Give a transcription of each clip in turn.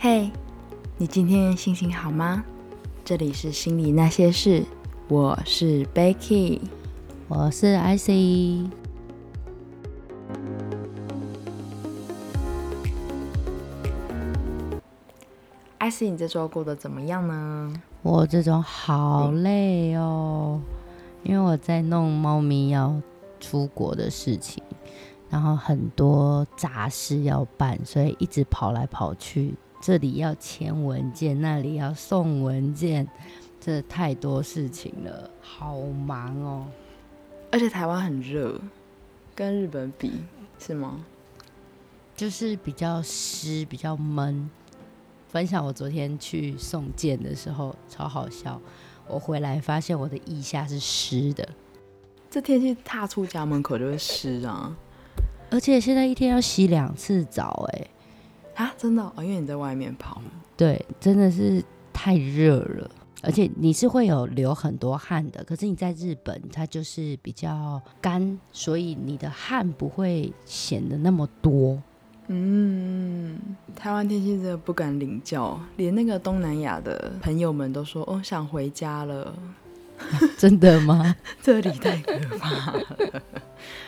嘿，你今天心情好吗？这里是心里那些事，我是 Becky，我是 IC。IC，你这周过得怎么样呢？我这周好累哦，因为我在弄猫咪要出国的事情，然后很多杂事要办，所以一直跑来跑去。这里要签文件，那里要送文件，这太多事情了，好忙哦。而且台湾很热，跟日本比是吗？就是比较湿，比较闷。分享我昨天去送件的时候，超好笑。我回来发现我的腋下是湿的，这天气踏出家门口就会湿啊。而且现在一天要洗两次澡，哎。啊，真的哦，因为你在外面跑，对，真的是太热了，而且你是会有流很多汗的。可是你在日本，它就是比较干，所以你的汗不会显得那么多。嗯，台湾天气真的不敢领教，连那个东南亚的朋友们都说：“哦，想回家了。”真的吗？这里太可怕了。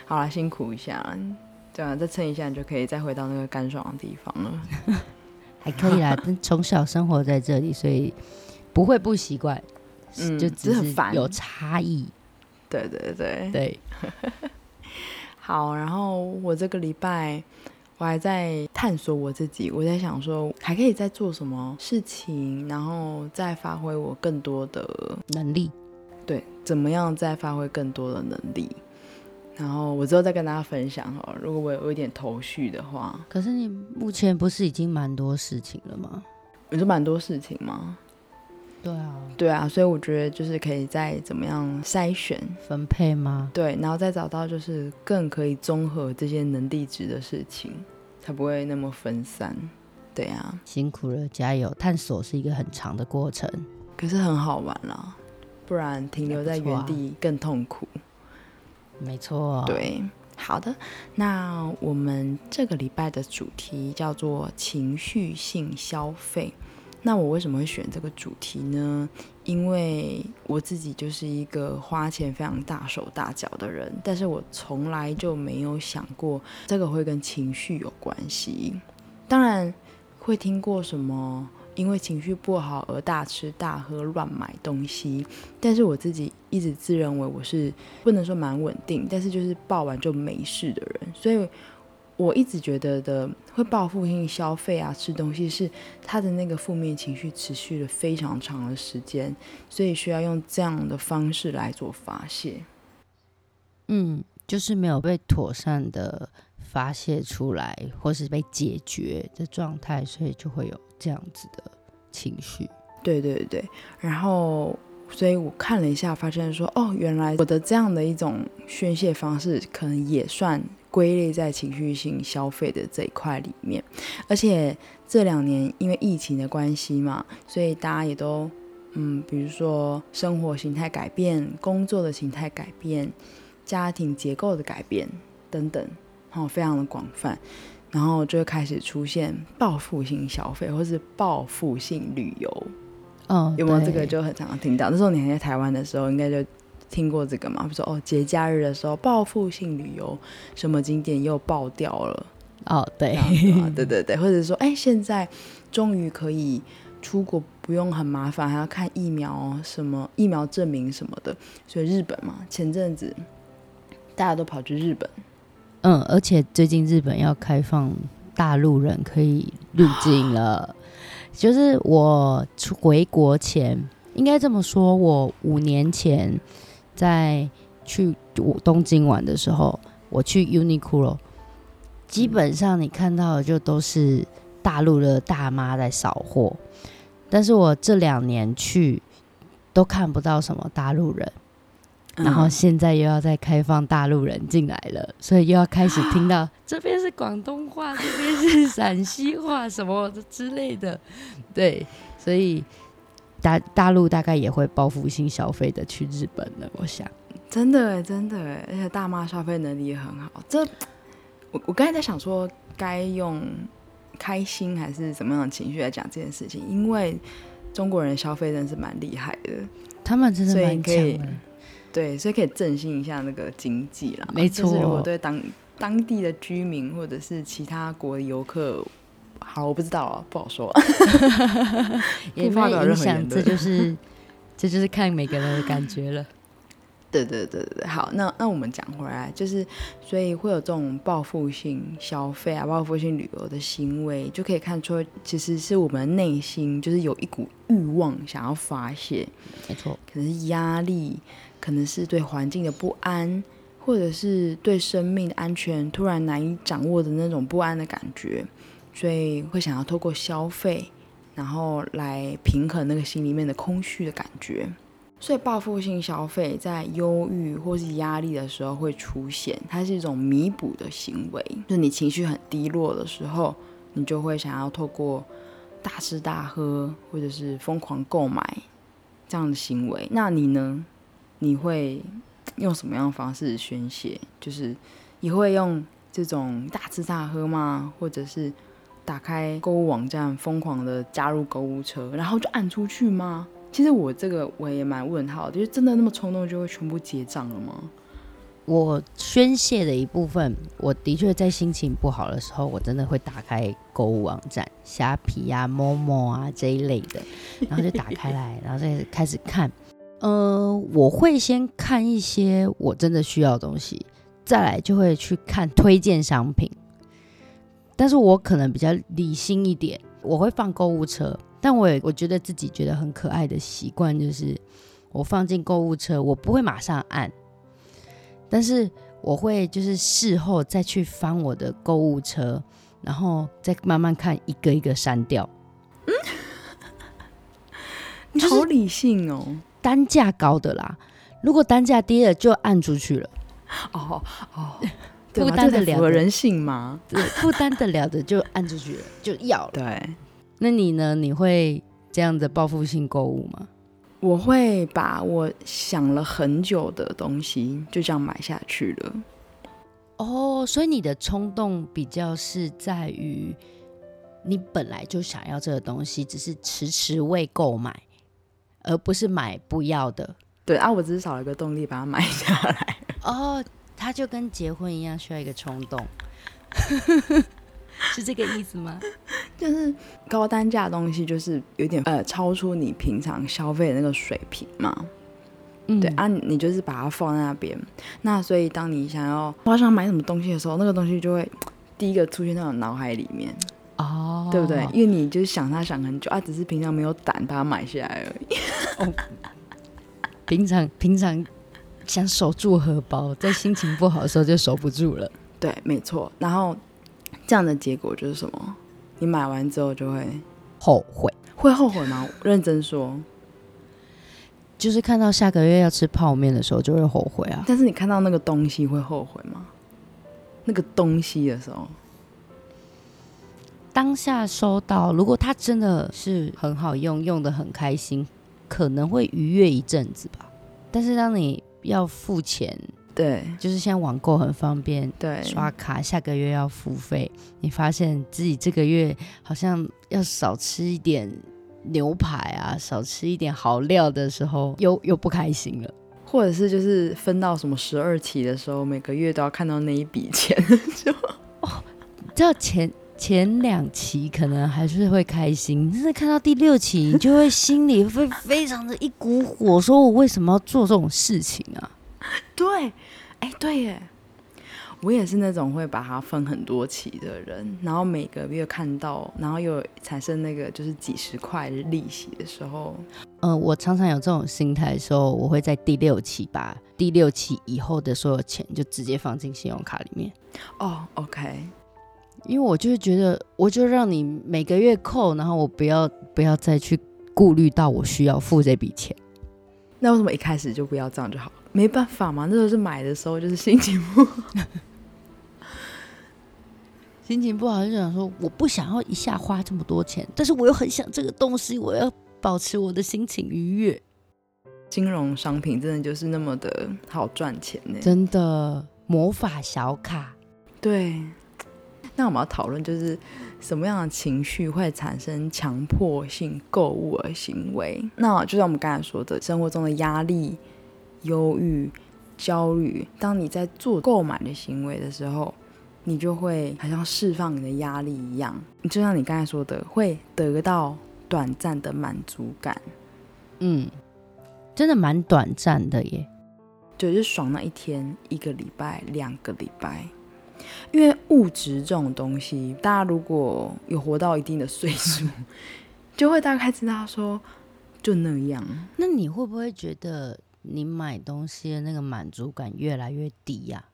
好啦，辛苦一下。对啊，再撑一下，你就可以再回到那个干爽的地方了。还可以啦，从小生活在这里，所以不会不习惯。嗯，就只是有差异。对对对对。好，然后我这个礼拜我还在探索我自己，我在想说还可以再做什么事情，然后再发挥我更多的能力。对，怎么样再发挥更多的能力？然后我之后再跟大家分享哈，如果我有一点头绪的话。可是你目前不是已经蛮多事情了吗？你说蛮多事情吗？对啊，对啊，所以我觉得就是可以再怎么样筛选分配吗？对，然后再找到就是更可以综合这些能力值的事情，才不会那么分散。对啊，辛苦了，加油！探索是一个很长的过程，可是很好玩啦，不然停留在原地更痛苦。没错，对，好的，那我们这个礼拜的主题叫做情绪性消费。那我为什么会选这个主题呢？因为我自己就是一个花钱非常大手大脚的人，但是我从来就没有想过这个会跟情绪有关系。当然会听过什么。因为情绪不好而大吃大喝、乱买东西，但是我自己一直自认为我是不能说蛮稳定，但是就是报完就没事的人，所以我一直觉得的会报复性消费啊、吃东西是他的那个负面情绪持续了非常长的时间，所以需要用这样的方式来做发泄。嗯，就是没有被妥善的发泄出来，或是被解决的状态，所以就会有。这样子的情绪，对对对，然后，所以我看了一下，发现说，哦，原来我的这样的一种宣泄方式，可能也算归类在情绪性消费的这一块里面。而且这两年因为疫情的关系嘛，所以大家也都，嗯，比如说生活形态改变、工作的形态改变、家庭结构的改变等等，哦，非常的广泛。然后就会开始出现报复性消费，或是报复性旅游。嗯，有没有这个就很常听到？那时候你还在台湾的时候，应该就听过这个嘛？比如说哦，节假日的时候报复性旅游，什么景点又爆掉了？哦，对，对对对，或者说哎，现在终于可以出国，不用很麻烦，还要看疫苗什么疫苗证明什么的。所以日本嘛，前阵子大家都跑去日本。嗯，而且最近日本要开放大陆人可以入境了。就是我回国前，应该这么说，我五年前在去东京玩的时候，我去 Uniqlo，基本上你看到的就都是大陆的大妈在扫货。但是我这两年去都看不到什么大陆人。然后现在又要再开放大陆人进来了，所以又要开始听到 这边是广东话，这边是陕西话什么之类的。对，所以大大陆大概也会报复性消费的去日本了，我想。真的，真的，而且大妈消费能力也很好。这我我刚才在想说，该用开心还是什么样的情绪来讲这件事情，因为中国人消费真的是蛮厉害的，他们真的蛮可以强的。对，所以可以振兴一下那个经济啦。没就是如果对当当地的居民或者是其他国的游客，好，我不知道啊，不好说。也不影响，任何言论这就是这就是看每个人的感觉了。对对对对对，好，那那我们讲回来，就是所以会有这种报复性消费啊、报复性旅游的行为，就可以看出，其实是我们内心就是有一股欲望想要发泄，没错，可能是压力，可能是对环境的不安，或者是对生命的安全突然难以掌握的那种不安的感觉，所以会想要透过消费，然后来平衡那个心里面的空虚的感觉。所以报复性消费在忧郁或是压力的时候会出现，它是一种弥补的行为。就是你情绪很低落的时候，你就会想要透过大吃大喝或者是疯狂购买这样的行为。那你呢？你会用什么样的方式宣泄？就是你会用这种大吃大喝吗？或者是打开购物网站疯狂的加入购物车，然后就按出去吗？其实我这个我也蛮问号的，就是真的那么冲动就会全部结账了吗？我宣泄的一部分，我的确在心情不好的时候，我真的会打开购物网站，虾皮啊、某某啊这一类的，然后就打开来，然后再开始看。呃，我会先看一些我真的需要的东西，再来就会去看推荐商品。但是我可能比较理性一点，我会放购物车，但我也我觉得自己觉得很可爱的习惯就是，我放进购物车，我不会马上按。但是我会就是事后再去翻我的购物车，然后再慢慢看一个一个删掉。你好理性哦！单价高的啦，如果单价低了就按出去了，哦哦，对负担得了人性吗？对负担得了的就按出去了，就要了。对，那你呢？你会这样的报复性购物吗？我会把我想了很久的东西就这样买下去了。哦，所以你的冲动比较是在于你本来就想要这个东西，只是迟迟未购买，而不是买不要的。对啊，我只是少了一个动力把它买下来。哦，它就跟结婚一样，需要一个冲动，是这个意思吗？就是高单价的东西，就是有点呃超出你平常消费的那个水平嘛。嗯对啊，你你就是把它放在那边。那所以当你想要我想买什么东西的时候，那个东西就会第一个出现在我脑海里面，哦，对不对？因为你就是想它想很久啊，只是平常没有胆把它买下来而已。平常平常想守住荷包，在心情不好的时候就守不住了。对，没错。然后这样的结果就是什么？你买完之后就会后悔，会后悔吗？认真说。就是看到下个月要吃泡面的时候就会后悔啊。但是你看到那个东西会后悔吗？那个东西的时候，当下收到，如果它真的是很好用，用的很开心，可能会愉悦一阵子吧。但是当你要付钱，对就是现在网购很方便，对，刷卡下个月要付费，你发现自己这个月好像要少吃一点牛排啊，少吃一点好料的时候，又又不开心了。或者是就是分到什么十二期的时候，每个月都要看到那一笔钱，就知道前前两期可能还是会开心，但是看到第六期，你就会心里会非常的一股火，说我为什么要做这种事情啊？对，哎，对耶，我也是那种会把它分很多期的人，然后每个月看到，然后又产生那个就是几十块的利息的时候，嗯、我常常有这种心态的时候，我会在第六期把第六期以后的所有钱就直接放进信用卡里面。哦，OK，因为我就是觉得，我就让你每个月扣，然后我不要不要再去顾虑到我需要付这笔钱。那为什么一开始就不要这样就好？没办法嘛，那时候是买的时候就是心情不好，心情不好就想说，我不想要一下花这么多钱，但是我又很想这个东西，我要保持我的心情愉悦。金融商品真的就是那么的好赚钱呢。真的魔法小卡，对，那我们要讨论就是什么样的情绪会产生强迫性购物的行为？那就像我们刚才说的，生活中的压力、忧郁、焦虑，当你在做购买的行为的时候，你就会好像释放你的压力一样。就像你刚才说的，会得到短暂的满足感。嗯，真的蛮短暂的耶。就是爽那一天、一个礼拜、两个礼拜。因为物质这种东西，大家如果有活到一定的岁数，就会大概知道说就那样。那你会不会觉得你买东西的那个满足感越来越低呀？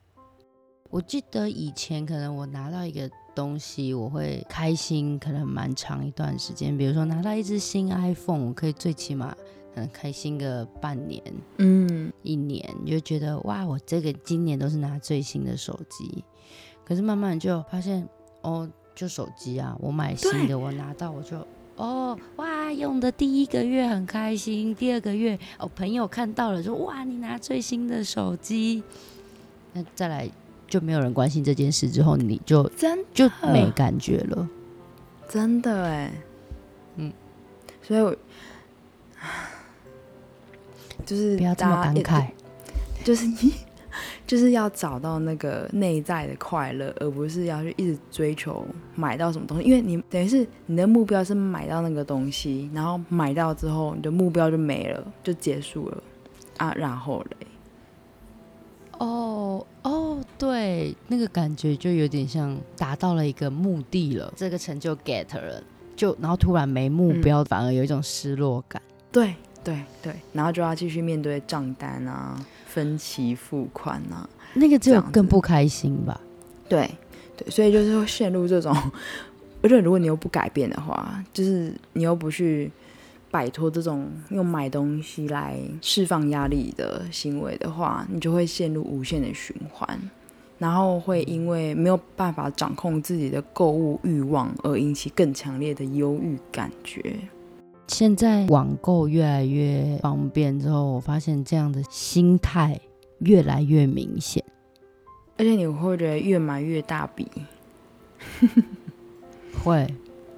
我记得以前可能我拿到一个东西，我会开心，可能蛮长一段时间。比如说拿到一只新 iPhone，我可以最起码嗯开心个半年，嗯，一年，你就觉得哇，我这个今年都是拿最新的手机。可是慢慢就发现，哦，就手机啊，我买新的，我拿到我就，哦，哇，用的第一个月很开心，第二个月，哦，朋友看到了说，哇，你拿最新的手机，那再来就没有人关心这件事之后，你就真就没感觉了，真的哎，嗯，所以我就是不要这么感慨，就是你。就是要找到那个内在的快乐，而不是要去一直追求买到什么东西。因为你等于是你的目标是买到那个东西，然后买到之后，你的目标就没了，就结束了啊。然后嘞，哦哦，对，那个感觉就有点像达到了一个目的了，这个成就 get 了，就然后突然没目标，反而有一种失落感。对对对，然后就要继续面对账单啊。分期付款呐，那个只有更不开心吧？对对，所以就是会陷入这种。而且如果你又不改变的话，就是你又不去摆脱这种用买东西来释放压力的行为的话，你就会陷入无限的循环，然后会因为没有办法掌控自己的购物欲望而引起更强烈的忧郁感觉。现在网购越来越方便之后，我发现这样的心态越来越明显，而且你会觉得越买越大笔，会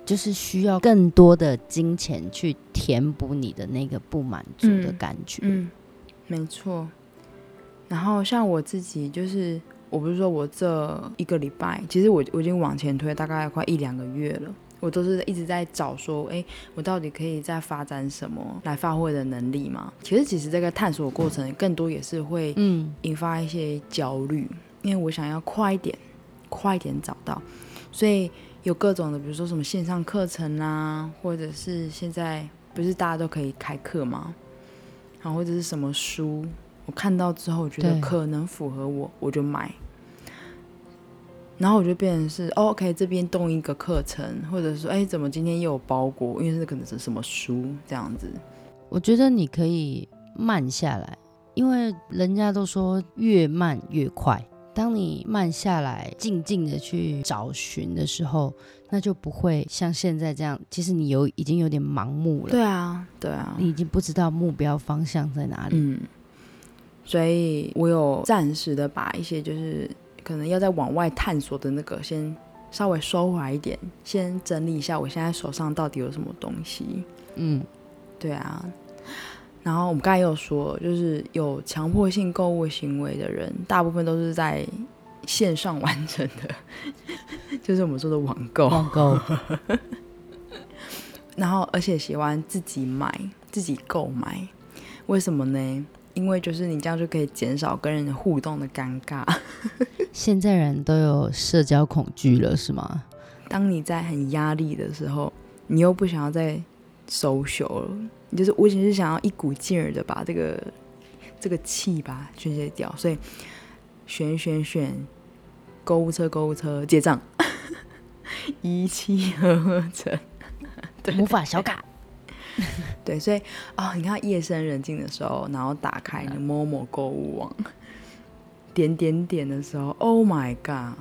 就是需要更多的金钱去填补你的那个不满足的感觉。嗯，没错。然后像我自己，就是我不是说我这一个礼拜，其实我我已经往前推大概快一两个月了。我都是一直在找说，哎，我到底可以在发展什么来发挥的能力嘛？其实，其实这个探索过程更多也是会引发一些焦虑，因为我想要快一点，快一点找到，所以有各种的，比如说什么线上课程啊，或者是现在不是大家都可以开课吗？然后或者是什么书，我看到之后觉得可能符合我，我就买。然后我就变成是，OK，这边动一个课程，或者说，哎，怎么今天又有包裹？因为这可能是什么书这样子。我觉得你可以慢下来，因为人家都说越慢越快。当你慢下来，静静的去找寻的时候，那就不会像现在这样。其实你有已经有点盲目了。对啊，对啊，你已经不知道目标方向在哪里。嗯，所以我有暂时的把一些就是。可能要在往外探索的那个，先稍微收回来一点，先整理一下我现在手上到底有什么东西。嗯，对啊。然后我们刚才有说，就是有强迫性购物行为的人，大部分都是在线上完成的，就是我们说的网购。网购。然后，而且喜欢自己买、自己购买，为什么呢？因为就是你这样就可以减少跟人互动的尴尬。现在人都有社交恐惧了，是吗？当你在很压力的时候，你又不想要再收手了，你就是我只是想要一股劲儿的把这个这个气吧宣泄掉，所以选选选购物车，购物车结账，一气呵成，魔法小卡。对，所以啊，你看夜深人静的时候，然后打开你某某购物网，点点点的时候，Oh my god！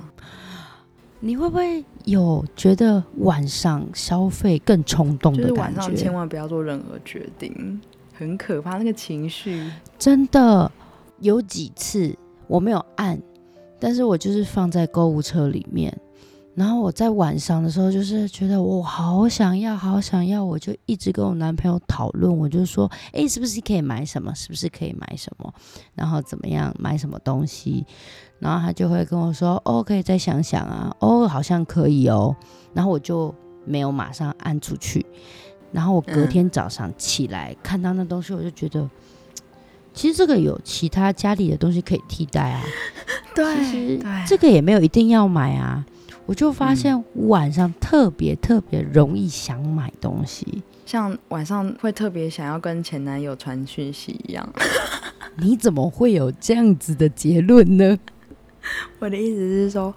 你会不会有觉得晚上消费更冲动的感觉？就是晚上千万不要做任何决定，很可怕那个情绪。真的有几次我没有按，但是我就是放在购物车里面。然后我在晚上的时候，就是觉得我好想要，好想要，我就一直跟我男朋友讨论，我就说，哎，是不是可以买什么？是不是可以买什么？然后怎么样买什么东西？然后他就会跟我说，哦，可以再想想啊，哦，好像可以哦。然后我就没有马上按出去。然后我隔天早上起来看到那东西，我就觉得，其实这个有其他家里的东西可以替代啊。对，其实这个也没有一定要买啊。我就发现晚上特别特别容易想买东西，像晚上会特别想要跟前男友传讯息一样。你怎么会有这样子的结论呢？我的意思是说，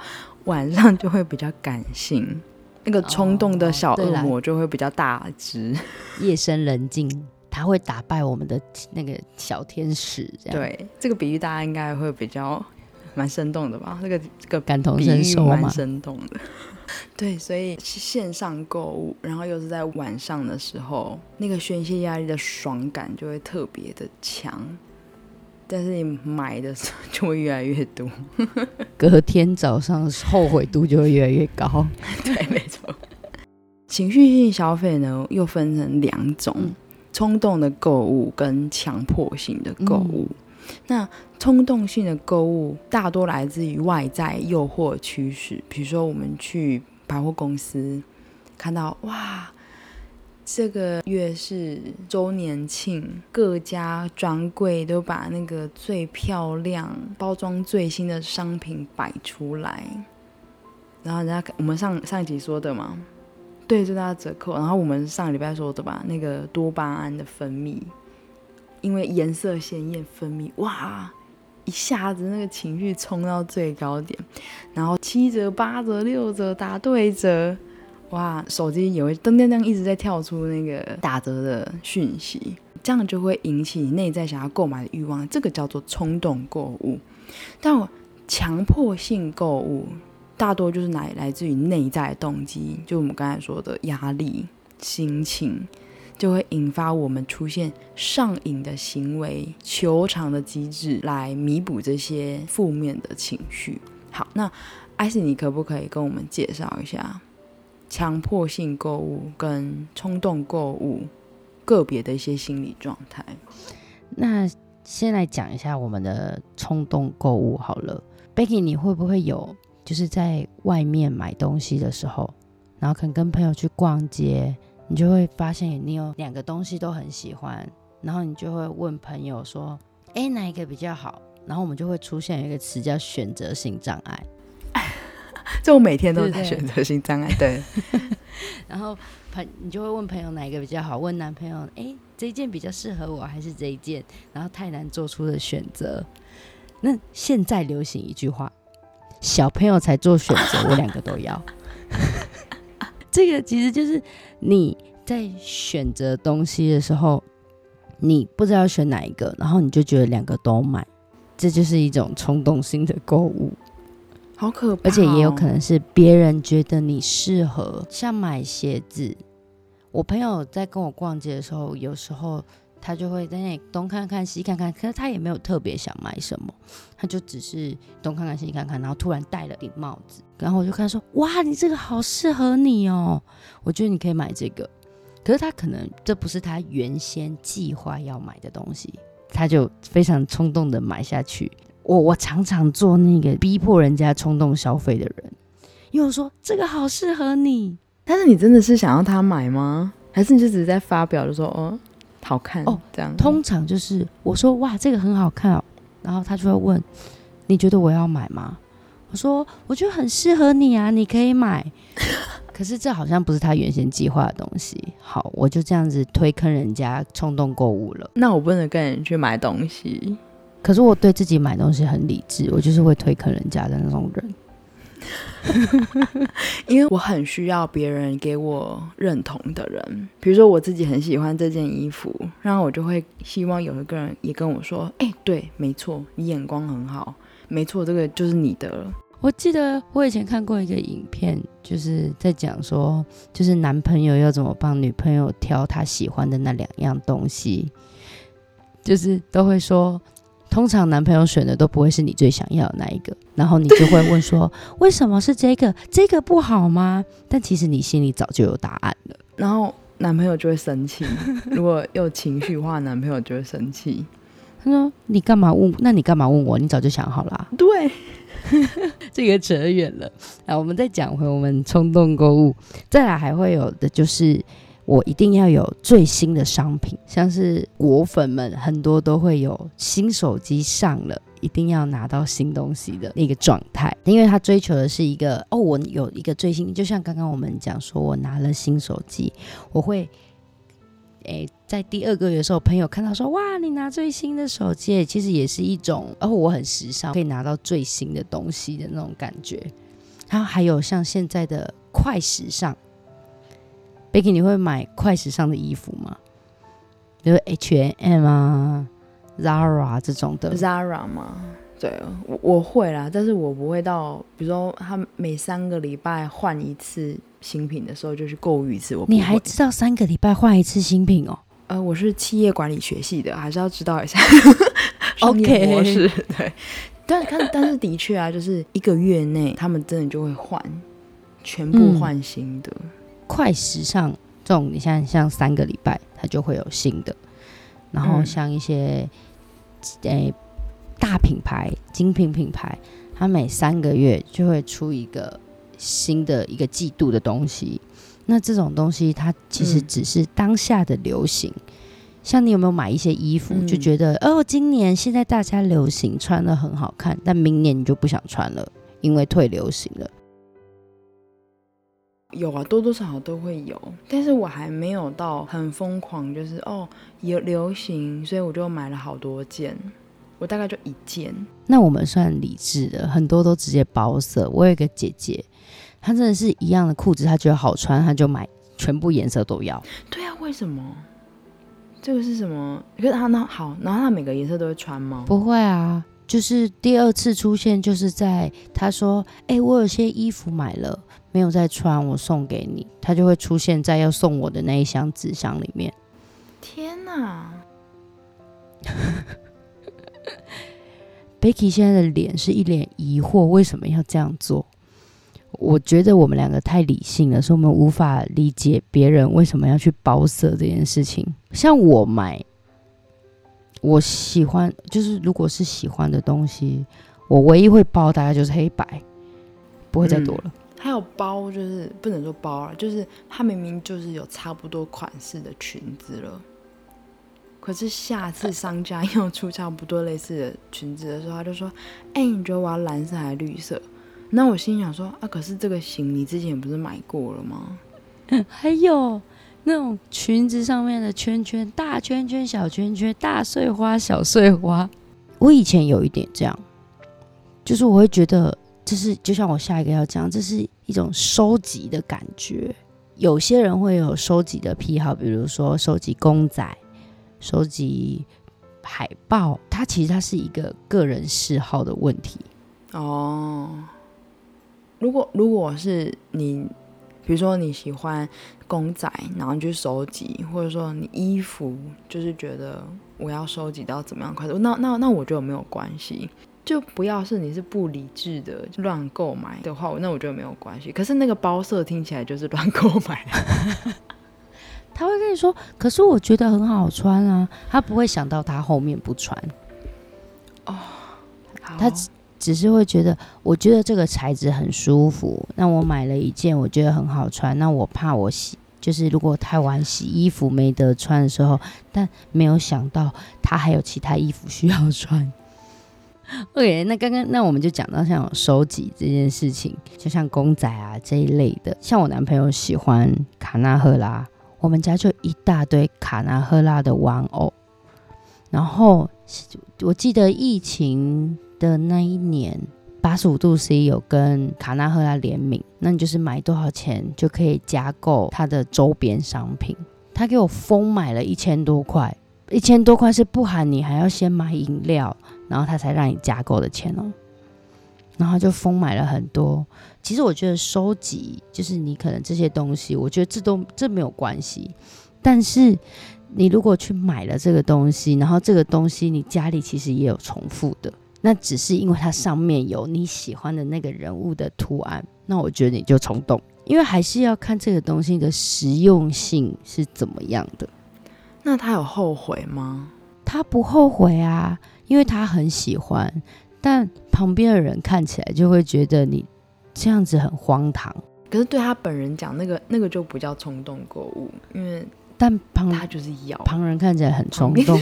晚上就会比较感性，那个冲动的小恶魔就会比较大只。夜深人静，他会打败我们的那个小天使。这样对，这个比喻大家应该会比较。蛮生动的吧？这个这个感同身受蛮生动的。对，所以线上购物，然后又是在晚上的时候，那个宣泄压力的爽感就会特别的强。但是你买的时候就会越来越多，隔天早上后悔度就会越来越高。对，没错。情绪性消费呢，又分成两种：冲动的购物跟强迫性的购物。那冲动性的购物大多来自于外在诱惑趋势，比如说我们去百货公司看到哇，这个月是周年庆，各家专柜都把那个最漂亮、包装最新的商品摆出来，然后人家我们上上一集说的嘛，对，最大的折扣。然后我们上个礼拜说的吧，那个多巴胺的分泌。因为颜色鲜艳，分泌哇，一下子那个情绪冲到最高点，然后七折、八折、六折打对折，哇，手机也会噔噔噔一直在跳出那个打折的讯息，这样就会引起内在想要购买的欲望，这个叫做冲动购物。但我强迫性购物大多就是来来自于内在动机，就我们刚才说的压力、心情。就会引发我们出现上瘾的行为、求偿的机制来弥补这些负面的情绪。好，那艾斯，你可不可以跟我们介绍一下强迫性购物跟冲动购物个别的一些心理状态？那先来讲一下我们的冲动购物好了。Becky，你会不会有就是在外面买东西的时候，然后可能跟朋友去逛街？你就会发现你有两个东西都很喜欢，然后你就会问朋友说：“哎，哪一个比较好？”然后我们就会出现一个词叫选择性障碍。这我每天都在选择性障碍。对。然后朋你就会问朋友哪一个比较好？问男朋友：“哎，这一件比较适合我，还是这一件？”然后太难做出的选择。那现在流行一句话：“小朋友才做选择，我两个都要。” 这个其实就是你在选择东西的时候，你不知道选哪一个，然后你就觉得两个都买，这就是一种冲动性的购物，好可怕。而且也有可能是别人觉得你适合，像买鞋子，我朋友在跟我逛街的时候，有时候。他就会在那里东看看西看看，可是他也没有特别想买什么，他就只是东看看西看看，然后突然戴了顶帽子，然后我就看说：“哇，你这个好适合你哦，我觉得你可以买这个。”可是他可能这不是他原先计划要买的东西，他就非常冲动的买下去。我我常常做那个逼迫人家冲动消费的人，因为我说这个好适合你，但是你真的是想要他买吗？还是你就只是在发表就说哦？好看哦，这样通常就是我说哇，这个很好看哦，然后他就会问你觉得我要买吗？我说我觉得很适合你啊，你可以买。可是这好像不是他原先计划的东西。好，我就这样子推坑人家冲动购物了。那我不能跟人去买东西，可是我对自己买东西很理智，我就是会推坑人家的那种人。因为我很需要别人给我认同的人，比如说我自己很喜欢这件衣服，然后我就会希望有一个人也跟我说：“哎，对，没错，你眼光很好，没错，这个就是你的了。”我记得我以前看过一个影片，就是在讲说，就是男朋友要怎么帮女朋友挑他喜欢的那两样东西，就是都会说。通常男朋友选的都不会是你最想要的那一个，然后你就会问说，为什么是这个？这个不好吗？但其实你心里早就有答案了。然后男朋友就会生气，如果有情绪化，男朋友就会生气。他说：“你干嘛问？那你干嘛问我？你早就想好啦。对，这个扯远了。啊，我们再讲回我们冲动购物。再来还会有的就是，我一定要有最新的商品，像是果粉们很多都会有新手机上了，一定要拿到新东西的那个状态，因为他追求的是一个哦，我有一个最新，就像刚刚我们讲说，我拿了新手机，我会。”诶，在第二个月的时候，朋友看到说：“哇，你拿最新的手机，其实也是一种，哦，我很时尚，可以拿到最新的东西的那种感觉。”然后还有像现在的快时尚，Becky，你会买快时尚的衣服吗？比如 H&M 啊、Zara 这种的，Zara 吗？对，我我会啦，但是我不会到，比如说他每三个礼拜换一次。新品的时候就去购物一次，我你还知道三个礼拜换一次新品哦？呃，我是企业管理学系的，还是要知道一下 OK 模式。对，但看但是的确啊，就是一个月内他们真的就会换，全部换新的。快时尚这种，你像像三个礼拜它就会有新的，然后像一些诶大品牌、精品品牌，它每三个月就会出一个。新的一个季度的东西，那这种东西它其实只是当下的流行。像你有没有买一些衣服，就觉得哦，今年现在大家流行穿的很好看，但明年你就不想穿了，因为退流行了。有啊，多多少少都会有，但是我还没有到很疯狂，就是哦有流行，所以我就买了好多件。我大概就一件。那我们算理智的，很多都直接包色。我有一个姐姐。她真的是一样的裤子，她觉得好穿，她就买全部颜色都要。对啊，为什么？这个是什么？可是她那好，然后她每个颜色都会穿吗？不会啊，就是第二次出现，就是在他说：“哎，我有些衣服买了，没有再穿，我送给你。”他就会出现在要送我的那一箱纸箱里面。天哪！Becky 现在的脸是一脸疑惑，为什么要这样做？我觉得我们两个太理性了，所以我们无法理解别人为什么要去包色这件事情。像我买，我喜欢，就是如果是喜欢的东西，我唯一会包大概就是黑白，不会再多了。还有包，就是不能说包了，就是它明明就是有差不多款式的裙子了，可是下次商家又出差不多类似的裙子的时候，他就说：“哎，你觉得我要蓝色还是绿色？”那我心想说啊，可是这个型你之前不是买过了吗？还有那种裙子上面的圈圈，大圈圈、小圈圈，大碎花、小碎花。我以前有一点这样，就是我会觉得，这是就像我下一个要讲，这是一种收集的感觉。有些人会有收集的癖好，比如说收集公仔、收集海报，它其实它是一个个人嗜好的问题哦。如果如果是你，比如说你喜欢公仔，然后去收集，或者说你衣服就是觉得我要收集到怎么样快速，那那那我觉得没有关系，就不要是你是不理智的乱购买的话，那我觉得没有关系。可是那个包色听起来就是乱购买，他会跟你说，可是我觉得很好穿啊，他不会想到他后面不穿哦，他。只是会觉得，我觉得这个材质很舒服，那我买了一件，我觉得很好穿。那我怕我洗，就是如果太晚洗衣服没得穿的时候，但没有想到他还有其他衣服需要穿。OK，那刚刚那我们就讲到像收集这件事情，就像公仔啊这一类的。像我男朋友喜欢卡纳赫拉，我们家就一大堆卡纳赫拉的玩偶。然后我记得疫情。的那一年，八十五度 C 有跟卡纳赫拉联名，那你就是买多少钱就可以加购它的周边商品。他给我疯买了一千多块，一千多块是不含你还要先买饮料，然后他才让你加购的钱哦。然后就疯买了很多。其实我觉得收集就是你可能这些东西，我觉得这都这没有关系，但是你如果去买了这个东西，然后这个东西你家里其实也有重复的，那只是因为它上面有你喜欢的那个人物的图案，那我觉得你就冲动，因为还是要看这个东西的实用性是怎么样的。那他有后悔吗？他不后悔啊，因为他很喜欢，但旁边的人看起来就会觉得你这样子很荒唐。可是对他本人讲，那个那个就不叫冲动购物，因为但旁他就是要。旁人看起来很冲动。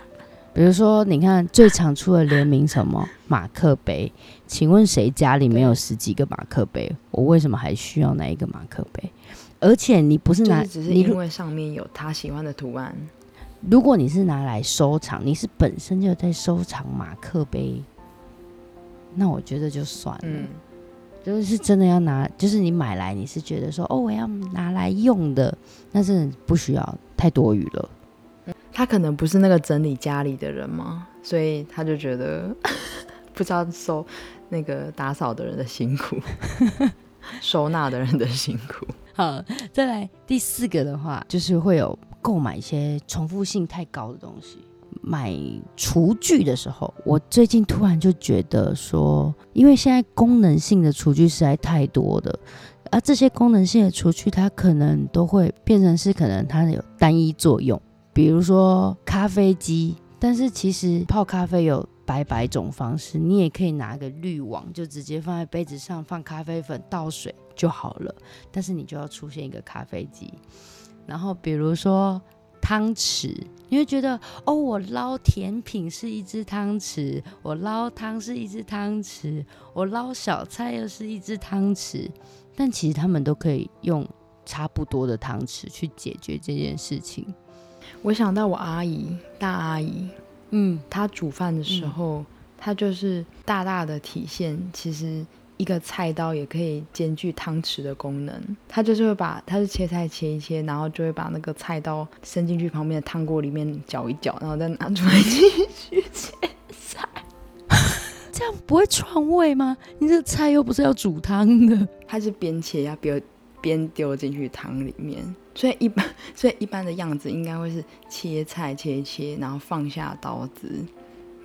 比如说，你看最常出的联名什么马克杯，请问谁家里没有十几个马克杯？我为什么还需要那一个马克杯？而且你不是拿，只是因为上面有他喜欢的图案。如果你是拿来收藏，你是本身就在收藏马克杯，那我觉得就算了。就是真的要拿，就是你买来你是觉得说哦我要拿来用的，那是不需要太多余了。他可能不是那个整理家里的人嘛，所以他就觉得 不知道收那个打扫的人的辛苦，收纳的人的辛苦。好，再来第四个的话，就是会有购买一些重复性太高的东西。买厨具的时候，我最近突然就觉得说，因为现在功能性的厨具实在太多的，而这些功能性的厨具，它可能都会变成是可能它有单一作用，比如说咖啡机，但是其实泡咖啡有百百种方式，你也可以拿个滤网，就直接放在杯子上，放咖啡粉，倒水就好了，但是你就要出现一个咖啡机，然后比如说。汤匙，你会觉得哦，我捞甜品是一只汤匙，我捞汤是一只汤匙，我捞小菜又是一只汤匙，但其实他们都可以用差不多的汤匙去解决这件事情。我想到我阿姨，大阿姨，嗯，她煮饭的时候，她就是大大的体现，其实。一个菜刀也可以兼具汤匙的功能，它就是会把，它是切菜切一切，然后就会把那个菜刀伸进去旁边的汤锅里面搅一搅，然后再拿出来继续切菜，这样不会串味吗？你这菜又不是要煮汤的，它是边切呀边边丢进去汤里面，所以一般 所以一般的样子应该会是切菜切一切，然后放下刀子。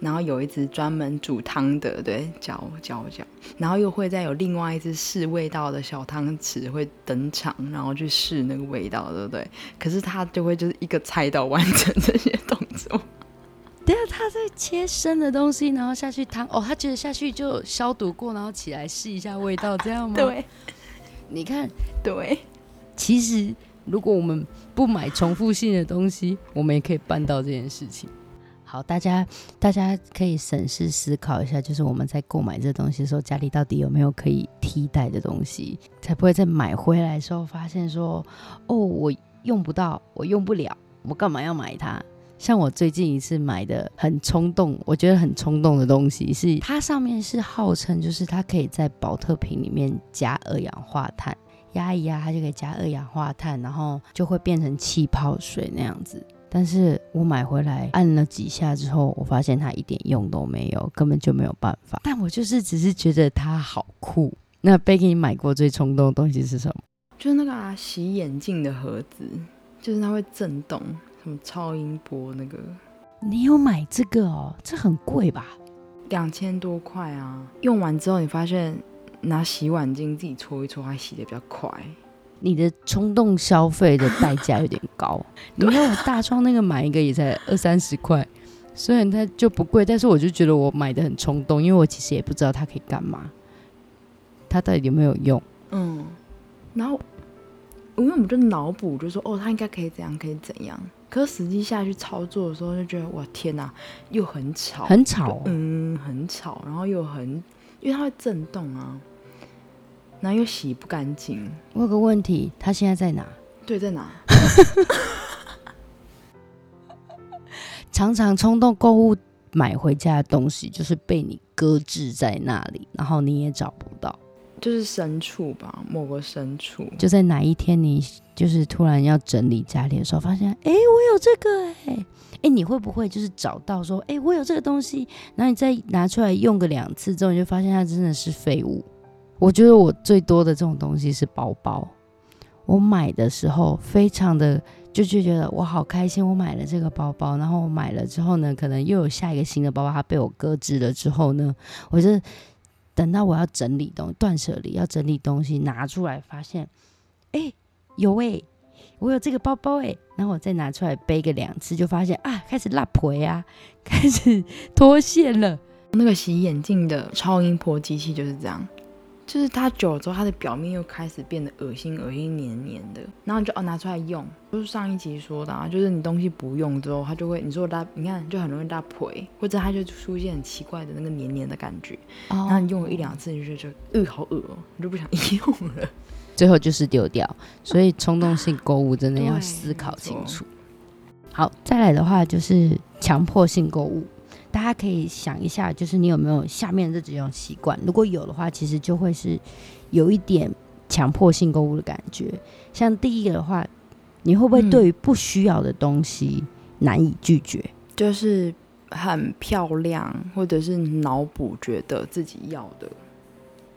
然后有一只专门煮汤的，对，搅搅搅，然后又会再有另外一只试味道的小汤匙会登场，然后去试那个味道，对不对？可是他就会就是一个菜刀完成这些动作。对啊，他在切生的东西，然后下去汤，哦，他觉得下去就消毒过，然后起来试一下味道，这样吗？对，你看，对，其实如果我们不买重复性的东西，我们也可以办到这件事情。好，大家大家可以审视思考一下，就是我们在购买这东西的时候，家里到底有没有可以替代的东西，才不会在买回来的时候发现说，哦，我用不到，我用不了，我干嘛要买它？像我最近一次买的很冲动，我觉得很冲动的东西是，它上面是号称就是它可以在保特瓶里面加二氧化碳，压一压它就可以加二氧化碳，然后就会变成气泡水那样子。但是我买回来按了几下之后，我发现它一点用都没有，根本就没有办法。但我就是只是觉得它好酷。那贝给你买过最冲动的东西是什么？就是那个啊，洗眼镜的盒子，就是它会震动，什么超音波那个。你有买这个哦？这很贵吧？两千多块啊！用完之后你发现拿洗碗巾自己搓一搓，还洗的比较快。你的冲动消费的代价有点高。你看我大创那个买一个也才二三十块，虽然它就不贵，但是我就觉得我买的很冲动，因为我其实也不知道它可以干嘛，它到底有没有用。嗯，然后因为我们就脑补，就说哦，它应该可以怎样，可以怎样。可是实际下去操作的时候，就觉得哇天哪，又很吵，很吵，嗯，很吵，然后又很，因为它会震动啊。然后又洗不干净。我有个问题，他现在在哪？对，在哪？常常冲动购物买回家的东西，就是被你搁置在那里，然后你也找不到，就是深处吧，某个深处。就在哪一天你就是突然要整理家里的时候，发现，哎，我有这个，哎，哎，你会不会就是找到说，哎，我有这个东西，然后你再拿出来用个两次之后，你就发现它真的是废物。我觉得我最多的这种东西是包包，我买的时候非常的就就觉得我好开心，我买了这个包包，然后我买了之后呢，可能又有下一个新的包包，它被我搁置了之后呢，我就等到我要整理东断舍离要整理东西拿出来，发现哎有哎、我有这个包包哎、然后我再拿出来背个两次，就发现啊开始辣婆呀，开始脱线了。那个洗眼镜的超音波机器就是这样，就是它久了之后，它的表面又开始变得恶心、恶心、黏黏的，然后你就哦拿出来用，就是上一集说的啊，就是你东西不用之后，它就会你说拉，你看就很容易拉破，或者它就出现很奇怪的那个黏黏的感觉，然后哦，你用了一两次，你就觉得呃好恶哦、你就不想 用了。最后就是丢掉，所以 冲动性购物真的要思考清楚。好，再来的话就是强迫性购物，大家可以想一下，就是你有没有下面这几种习惯？如果有的话，其实就会是有一点强迫性购物的感觉。像第一个的话，你会不会嗯对于不需要的东西难以拒绝？就是很漂亮，或者是脑补觉得自己要的，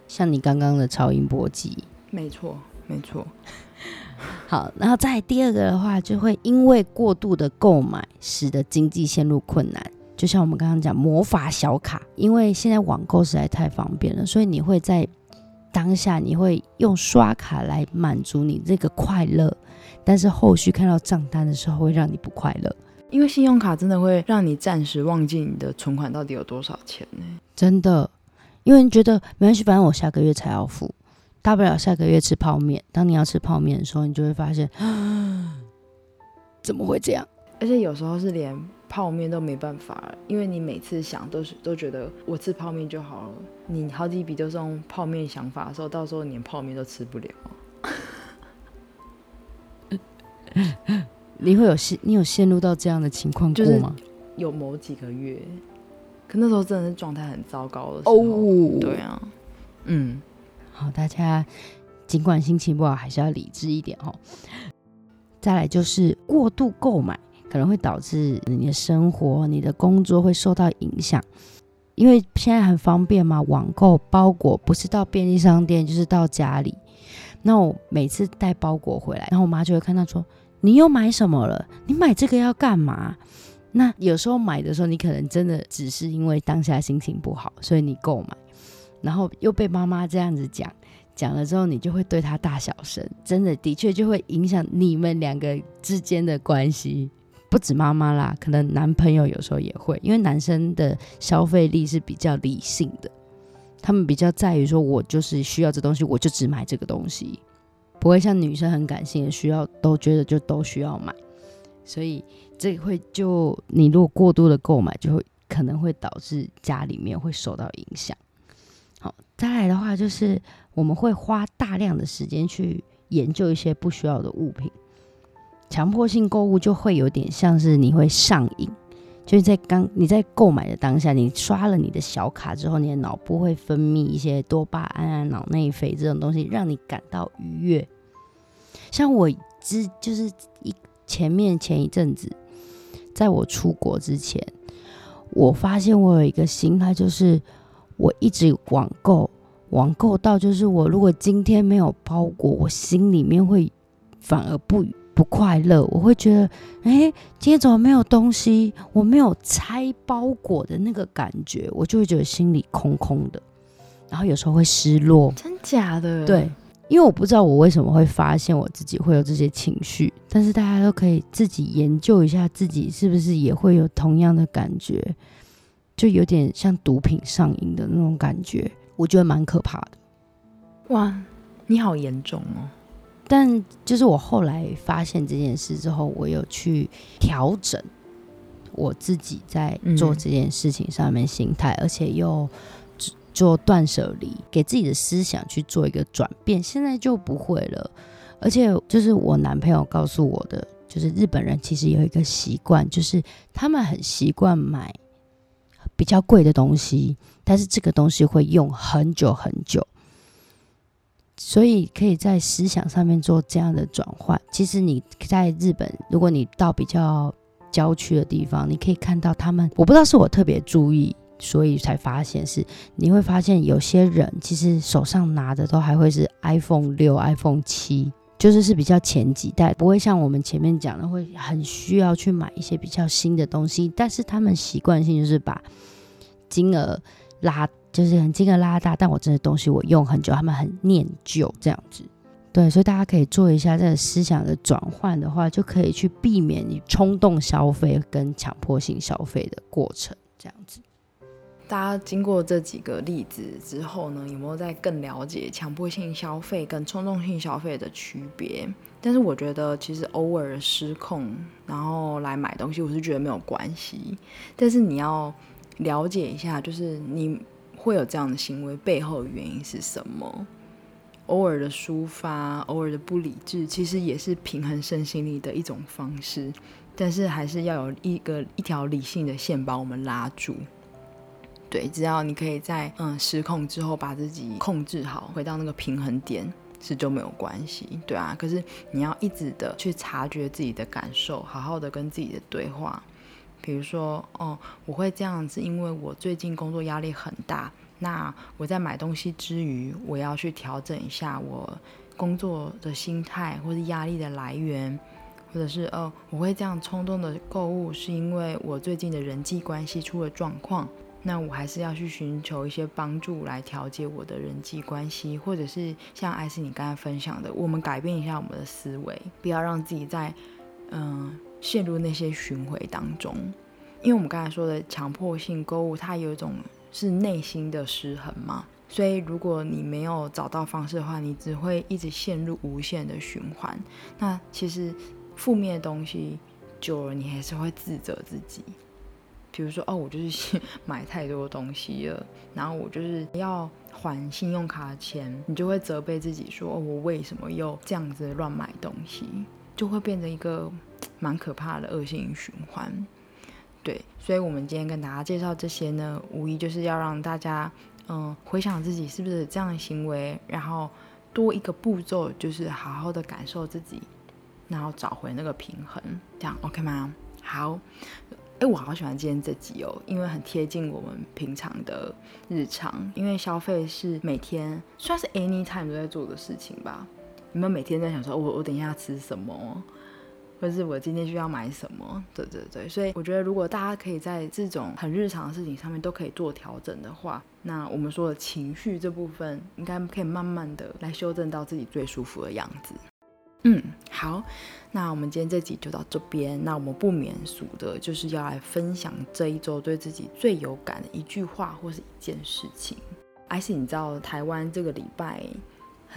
像你刚刚的超音波机，没错，没错。好，然后再第二个的话，就会因为过度的购买，使得经济陷入困难。就像我们刚刚讲魔法小卡，因为现在网购实在太方便了，所以你会在当下你会用刷卡来满足你这个快乐，但是后续看到账单的时候会让你不快乐。因为信用卡真的会让你暂时忘记你的存款到底有多少钱呢？真的，因为你觉得没关系，反正我下个月才要付，大不了下个月吃泡面。当你要吃泡面的时候，你就会发现，怎么会这样？而且有时候是连泡面都没办法了，因为你每次想都是都觉得我吃泡面就好了，你好几笔都是用泡面想法的时候，到时候连泡面都吃不了。你会有陷，你有陷入到这样的情况过就是吗？有某几个月，可那时候真的是状态很糟糕的时候。哦对啊，嗯，好，大家尽管心情不好，还是要理智一点哦。再来就是过度购买，可能会导致你的生活、你的工作会受到影响。因为现在很方便嘛，网购包裹不是到便利商店就是到家里。那我每次带包裹回来，然后我妈就会看到说：“你又买什么了？你买这个要干嘛？”那有时候买的时候，你可能真的只是因为当下心情不好，所以你购买，然后又被妈妈这样子讲，讲了之后，你就会对她大小声，真的的确就会影响你们两个之间的关系。不止妈妈啦，可能男朋友有时候也会，因为男生的消费力是比较理性的，他们比较在于说，我就是需要这东西，我就只买这个东西，不会像女生很感性的需要都觉得就都需要买，所以这会就你如果过度的购买，就会可能会导致家里面会受到影响。好，再来的话就是我们会花大量的时间去研究一些不需要的物品，强迫性购物就会有点像是你会上瘾，就是在刚你在购买的当下，你刷了你的小卡之后，你的脑部会分泌一些多巴胺啊、脑内啡这种东西，让你感到愉悦。像我之就是一前面前一阵子，在我出国之前，我发现我有一个心态，就是我一直网购，网购到就是我如果今天没有包裹，我心里面会反而不愉不快乐，我会觉得，哎，今天怎么没有东西？我没有拆包裹的那个感觉，我就会觉得心里空空的，然后有时候会失落。真假的？对，因为我不知道我为什么会发现我自己会有这些情绪，但是大家都可以自己研究一下自己是不是也会有同样的感觉，就有点像毒品上瘾的那种感觉，我觉得蛮可怕的。哇，你好严重哦。但就是我后来发现这件事之后，我有去调整我自己在做这件事情上面心态，而且又做断舍离，给自己的思想去做一个转变。现在就不会了，而且就是我男朋友告诉我的，就是日本人其实有一个习惯，就是他们很习惯买比较贵的东西，但是这个东西会用很久很久。所以可以在思想上面做这样的转换。其实你在日本，如果你到比较郊区的地方，你可以看到他们，我不知道是我特别注意，所以才发现是你会发现有些人其实手上拿的都还会是 iPhone 六、iPhone 七就是是比较前几代，不会像我们前面讲的会很需要去买一些比较新的东西，但是他们习惯性就是把金额拉，就是很金额拉大，但我这些东西我用很久，他们很念旧这样子。对，所以大家可以做一下这个思想的转换的话，就可以去避免你冲动消费跟强迫性消费的过程，这样子。大家经过这几个例子之后呢，有没有在更了解强迫性消费跟冲动性消费的区别？但是我觉得其实偶尔失控，然后来买东西，我是觉得没有关系。但是你要了解一下，就是你会有这样的行为背后的原因是什么？偶尔的抒发，偶尔的不理智，其实也是平衡身心力的一种方式。但是还是要有一个一条理性的线把我们拉住。对，只要你可以在嗯失控之后把自己控制好，回到那个平衡点，是就没有关系，对啊。可是你要一直的去察觉自己的感受，好好的跟自己的对话。比如说，哦，我会这样子，因为我最近工作压力很大。那我在买东西之余，我要去调整一下我工作的心态，或是压力的来源，或者是哦，我会这样冲动的购物，是因为我最近的人际关系出了状况。那我还是要去寻求一些帮助来调节我的人际关系，或者是像艾斯你刚才分享的，我们改变一下我们的思维，不要让自己在嗯陷入那些巡回当中。因为我们刚才说的强迫性购物，它有一种是内心的失衡嘛，所以如果你没有找到方式的话，你只会一直陷入无限的循环。那其实负面的东西久了，你还是会自责自己。比如说，哦，我就是 买太多东西了，然后我就是要还信用卡的钱，你就会责备自己说，哦，我为什么又这样子乱买东西，就会变成一个蛮可怕的恶性循环。对，所以我们今天跟大家介绍这些呢，无疑就是要让大家，嗯，回想自己是不是这样的行为，然后多一个步骤，就是好好的感受自己，然后找回那个平衡，这样 OK 吗？好。哎，我好喜欢今天这集哦，因为很贴近我们平常的日常。因为消费是每天算是 anytime 都在做的事情吧。你们每天在想说，我我等一下吃什么，或是我今天需要买什么？对对对。所以我觉得，如果大家可以在这种很日常的事情上面都可以做调整的话，那我们说的情绪这部分，应该可以慢慢的来修正到自己最舒服的样子。嗯，好，那我们今天这集就到这边。那我们不免俗的，就是要来分享这一周对自己最有感的一句话或是一件事情。而且，你知道台湾这个礼拜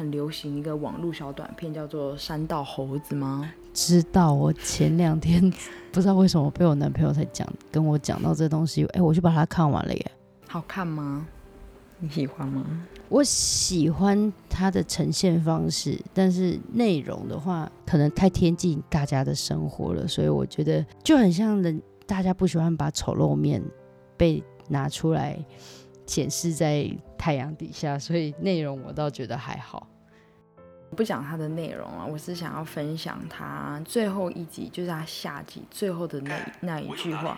很流行一个网络小短片，叫做《山道猴子》吗？知道。我前两天 不知道为什么被我男朋友才讲跟我讲到这东西，哎，我就把它看完了耶。好看吗？你喜欢吗？我喜欢它的呈现方式，但是内容的话，可能太贴近大家的生活了，所以我觉得就很像人，大家不喜欢把丑陋面被拿出来显示在太阳底下，所以内容我倒觉得还好。不讲它的内容啊，我是想要分享它最后一集，就是它下集最后的那那一句话。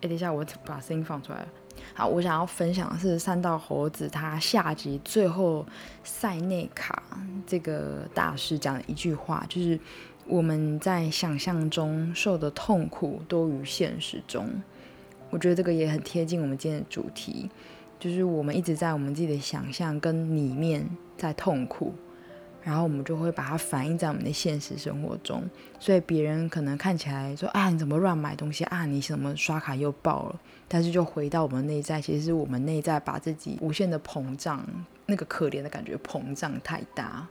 哎，等一下，我把声音放出来。好，我想要分享的是三道猴子他下集最后塞内卡这个大师讲的一句话，就是我们在想象中受的痛苦多于现实中。我觉得这个也很贴近我们今天的主题，就是我们一直在我们自己的想象跟里面在痛苦。然后我们就会把它反映在我们的现实生活中，所以别人可能看起来说啊，你怎么乱买东西啊，你什么刷卡又爆了，但是就回到我们内在，其实是我们内在把自己无限的膨胀，那个可怜的感觉膨胀太大，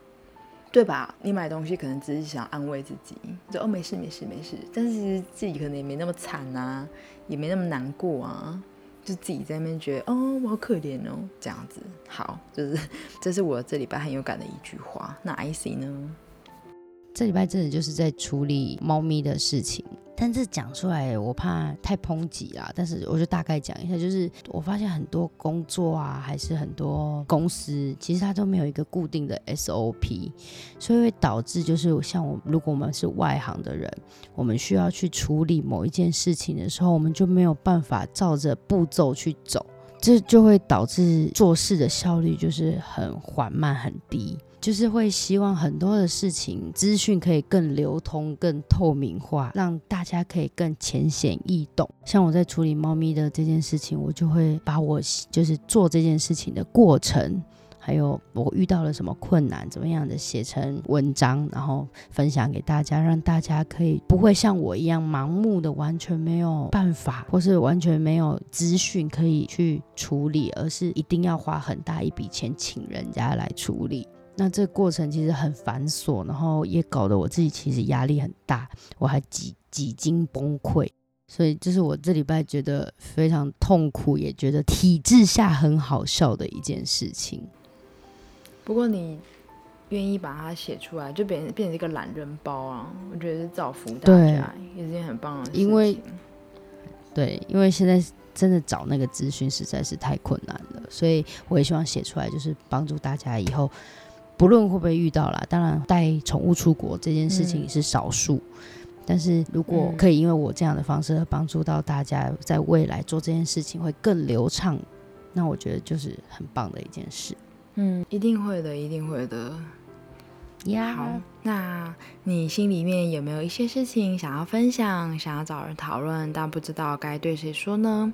对吧？你买东西可能只是想安慰自己，说哦没事没事没事，但是自己可能也没那么惨啊，也没那么难过啊。就自己在那边觉得，哦，我好可怜哦，这样子。好，就是这是我这礼拜很有感的一句话。那 IC 呢？这礼拜真的就是在处理猫咪的事情。但是讲出来，我怕太抨击啦。但是我就大概讲一下，就是我发现很多工作啊，还是很多公司，其实它都没有一个固定的 SOP，所以会导致就是像我，如果我们是外行的人，我们需要去处理某一件事情的时候，我们就没有办法照着步骤去走，这就会导致做事的效率就是很缓慢、很低。就是会希望很多的事情资讯可以更流通、更透明化，让大家可以更浅显易懂。像我在处理猫咪的这件事情，我就会把我就是做这件事情的过程。还有我遇到了什么困难，怎么样的写成文章，然后分享给大家，让大家可以不会像我一样盲目的完全没有办法，或是完全没有资讯可以去处理，而是一定要花很大一笔钱请人家来处理。那这个过程其实很繁琐，然后也搞得我自己其实压力很大，我还几几经崩溃。所以这是我这礼拜觉得非常痛苦，也觉得体制下很好笑的一件事情。不过你愿意把它写出来，就变变成一个懒人包啊！我觉得是造福大家，也是件很棒的事情。因为对，因为现在真的找那个资讯实在是太困难了，所以我也希望写出来，就是帮助大家以后不论会不会遇到啦。当然，带宠物出国这件事情是少数，但是如果可以因为我这样的方式而帮助到大家，在未来做这件事情会更流畅，那我觉得就是很棒的一件事。嗯，一定会的，一定会的。呀好，那你心里面有没有一些事情想要分享，想要找人讨论，但不知道该对谁说呢？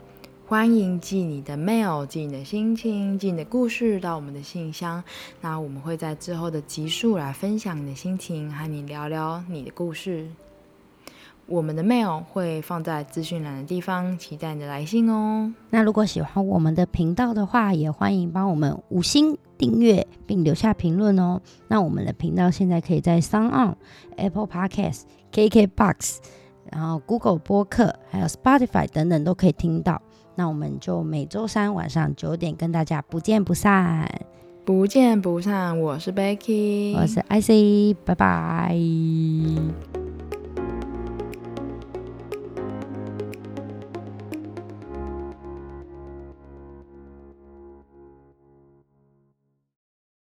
欢迎寄你的 mail，寄你的心情，寄你的故事到我们的信箱。那我们会在之后的集数来分享你的心情，和你聊聊你的故事。我们的 mail 会放在资讯栏的地方，期待你的来信哦。那如果喜欢我们的频道的话，也欢迎帮我们五星订阅并留下评论哦。那我们的频道现在可以在 s o n On、Apple Podcasts、KKBox，然后 Google 播客，还有 Spotify 等等都可以听到。那我们就每周三晚上九点跟大家不见不散，不见不散。我是 Becky，我是 IC，拜拜。